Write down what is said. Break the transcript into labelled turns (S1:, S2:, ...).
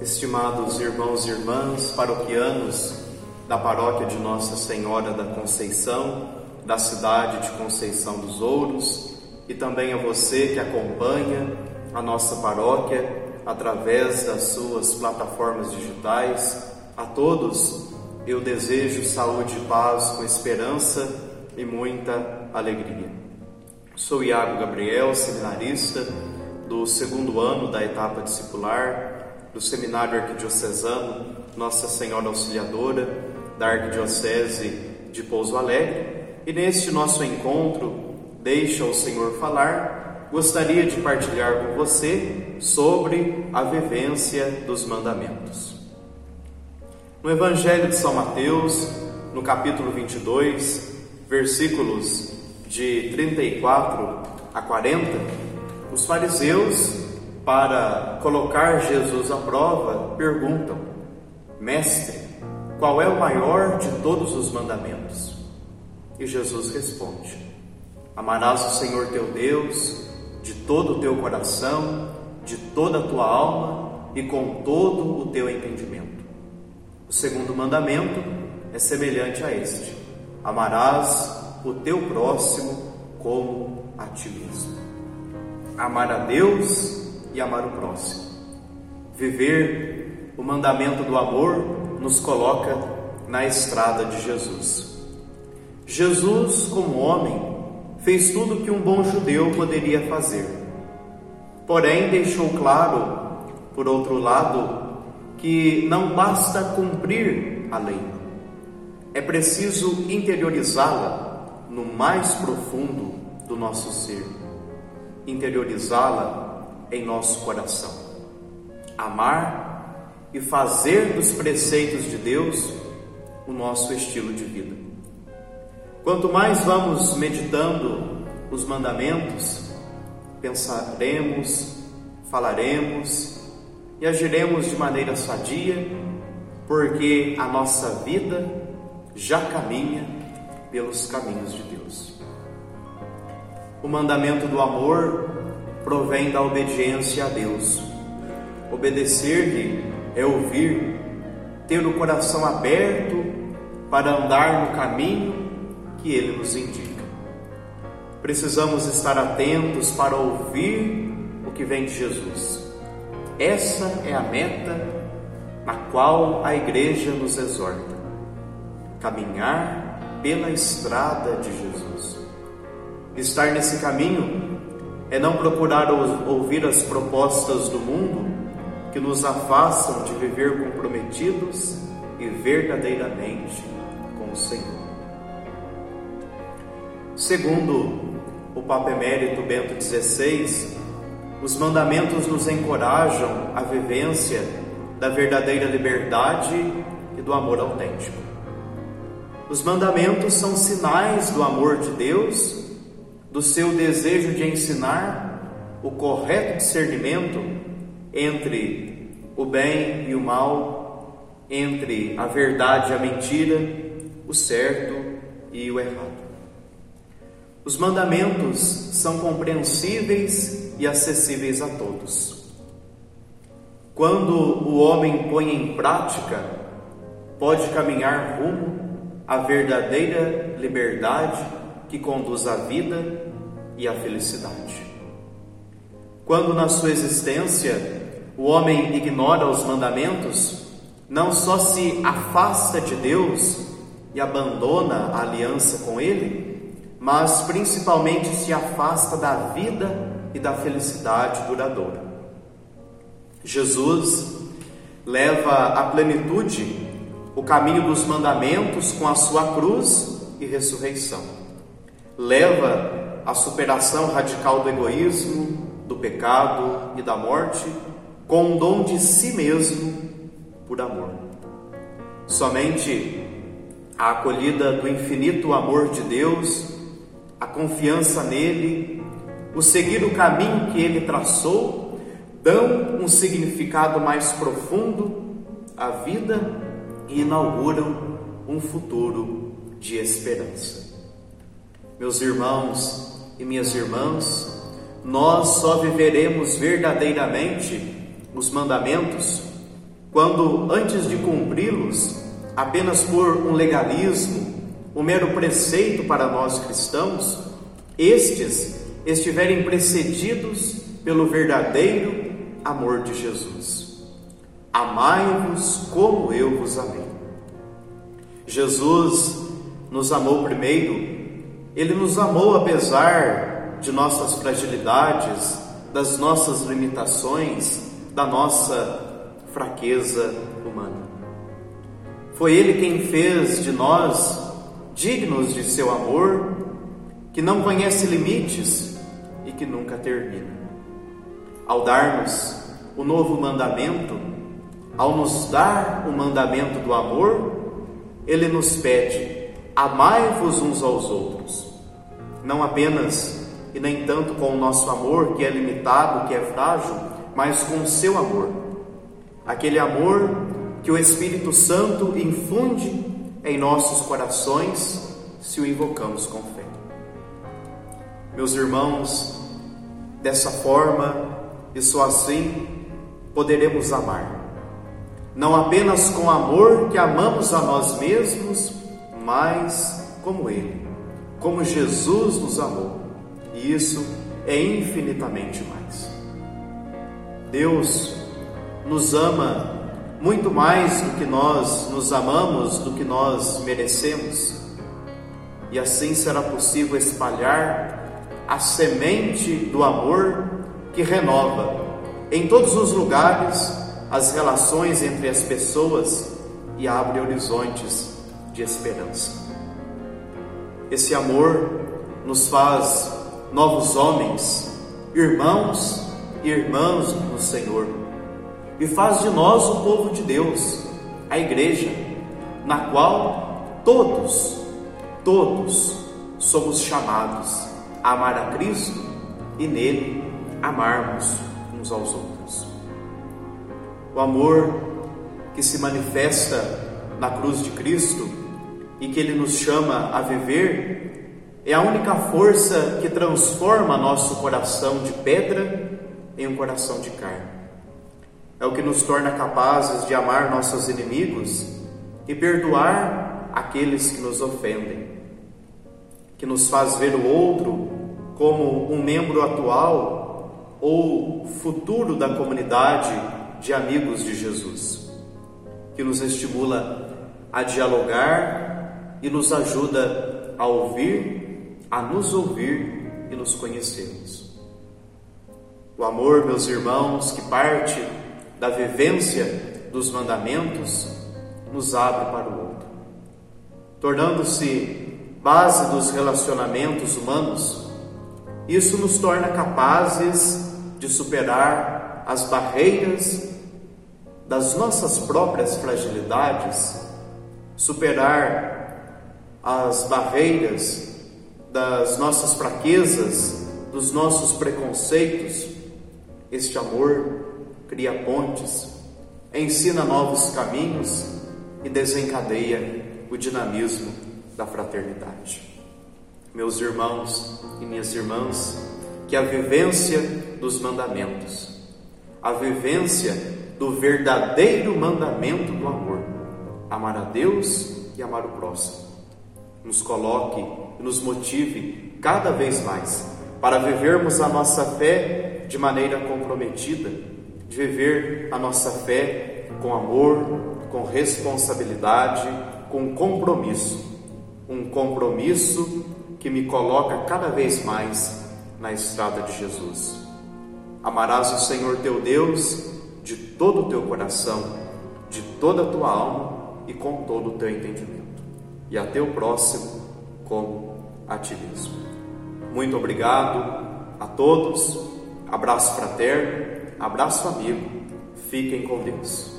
S1: estimados irmãos e irmãs paroquianos da paróquia de Nossa Senhora da Conceição, da cidade de Conceição dos Ouros, e também a você que acompanha a nossa paróquia através das suas plataformas digitais. A todos eu desejo saúde paz com esperança e muita alegria. Sou Iago Gabriel, seminarista do segundo ano da etapa discipular do Seminário Arquidiocesano Nossa Senhora Auxiliadora da Arquidiocese de Pouso Alegre. E neste nosso encontro, Deixa o Senhor falar, gostaria de partilhar com você sobre a vivência dos mandamentos. No Evangelho de São Mateus, no capítulo 22, versículos de 34 a 40, os fariseus para colocar Jesus à prova, perguntam: Mestre, qual é o maior de todos os mandamentos? E Jesus responde: Amarás o Senhor teu Deus de todo o teu coração, de toda a tua alma e com todo o teu entendimento. O segundo mandamento é semelhante a este: Amarás o teu próximo como a ti mesmo. Amar a Deus e amar o próximo. Viver o mandamento do amor nos coloca na estrada de Jesus. Jesus, como homem, fez tudo que um bom judeu poderia fazer. Porém, deixou claro, por outro lado, que não basta cumprir a lei, é preciso interiorizá-la no mais profundo do nosso ser, interiorizá-la em nosso coração. Amar e fazer dos preceitos de Deus o nosso estilo de vida. Quanto mais vamos meditando os mandamentos, pensaremos, falaremos e agiremos de maneira sadia, porque a nossa vida já caminha pelos caminhos de Deus. O mandamento do amor provém da obediência a Deus. Obedecer-lhe é ouvir, ter o coração aberto para andar no caminho que ele nos indica. Precisamos estar atentos para ouvir o que vem de Jesus. Essa é a meta na qual a igreja nos exorta: caminhar pela estrada de Jesus. Estar nesse caminho é não procurar ouvir as propostas do mundo que nos afastam de viver comprometidos e verdadeiramente com o Senhor. Segundo o Papa Emérito Bento XVI, os mandamentos nos encorajam à vivência da verdadeira liberdade e do amor autêntico. Os mandamentos são sinais do amor de Deus do seu desejo de ensinar o correto discernimento entre o bem e o mal, entre a verdade e a mentira, o certo e o errado. Os mandamentos são compreensíveis e acessíveis a todos. Quando o homem põe em prática, pode caminhar rumo à verdadeira liberdade que conduz à vida e à felicidade. Quando na sua existência o homem ignora os mandamentos, não só se afasta de Deus e abandona a aliança com Ele, mas principalmente se afasta da vida e da felicidade duradoura. Jesus leva à plenitude o caminho dos mandamentos com a sua cruz e ressurreição leva à superação radical do egoísmo, do pecado e da morte, com o dom de si mesmo por amor. Somente a acolhida do infinito amor de Deus, a confiança nele, o seguir o caminho que ele traçou, dão um significado mais profundo à vida e inauguram um futuro de esperança. Meus irmãos e minhas irmãs, nós só viveremos verdadeiramente os mandamentos quando antes de cumpri-los, apenas por um legalismo, um mero preceito para nós cristãos, estes estiverem precedidos pelo verdadeiro amor de Jesus. Amai-vos como eu vos amei. Jesus nos amou primeiro, ele nos amou apesar de nossas fragilidades, das nossas limitações, da nossa fraqueza humana. Foi ele quem fez de nós dignos de seu amor, que não conhece limites e que nunca termina. Ao dar-nos o novo mandamento, ao nos dar o mandamento do amor, ele nos pede: amai-vos uns aos outros. Não apenas e nem tanto com o nosso amor, que é limitado, que é frágil, mas com o seu amor. Aquele amor que o Espírito Santo infunde em nossos corações se o invocamos com fé. Meus irmãos, dessa forma e só assim poderemos amar. Não apenas com amor que amamos a nós mesmos, mas como Ele, como Jesus nos amou. E isso é infinitamente mais. Deus nos ama muito mais do que nós nos amamos, do que nós merecemos. E assim será possível espalhar a semente do amor que renova em todos os lugares as relações entre as pessoas e abre horizontes de esperança. Esse amor nos faz novos homens, irmãos e irmãs no Senhor e faz de nós o povo de Deus, a igreja, na qual todos, todos somos chamados a amar a Cristo e nele amarmos uns aos outros. O amor que se manifesta na cruz de Cristo e que ele nos chama a viver é a única força que transforma nosso coração de pedra em um coração de carne. É o que nos torna capazes de amar nossos inimigos e perdoar aqueles que nos ofendem, que nos faz ver o outro como um membro atual ou futuro da comunidade de amigos de Jesus, que nos estimula a dialogar e nos ajuda a ouvir, a nos ouvir e nos conhecermos. O amor, meus irmãos, que parte da vivência dos mandamentos, nos abre para o outro, tornando-se base dos relacionamentos humanos. Isso nos torna capazes de superar as barreiras das nossas próprias fragilidades, superar as barreiras das nossas fraquezas, dos nossos preconceitos. Este amor cria pontes, ensina novos caminhos e desencadeia o dinamismo da fraternidade. Meus irmãos e minhas irmãs, que a vivência dos mandamentos, a vivência do verdadeiro mandamento do amor, amar a Deus e amar o próximo, nos coloque e nos motive cada vez mais para vivermos a nossa fé de maneira comprometida de viver a nossa fé com amor, com responsabilidade, com compromisso. Um compromisso que me coloca cada vez mais na estrada de Jesus. Amarás o Senhor teu Deus de todo o teu coração, de toda a tua alma e com todo o teu entendimento, e a teu próximo como a ti mesmo. Muito obrigado a todos, abraço fraterno Abraço amigo, fiquem com Deus.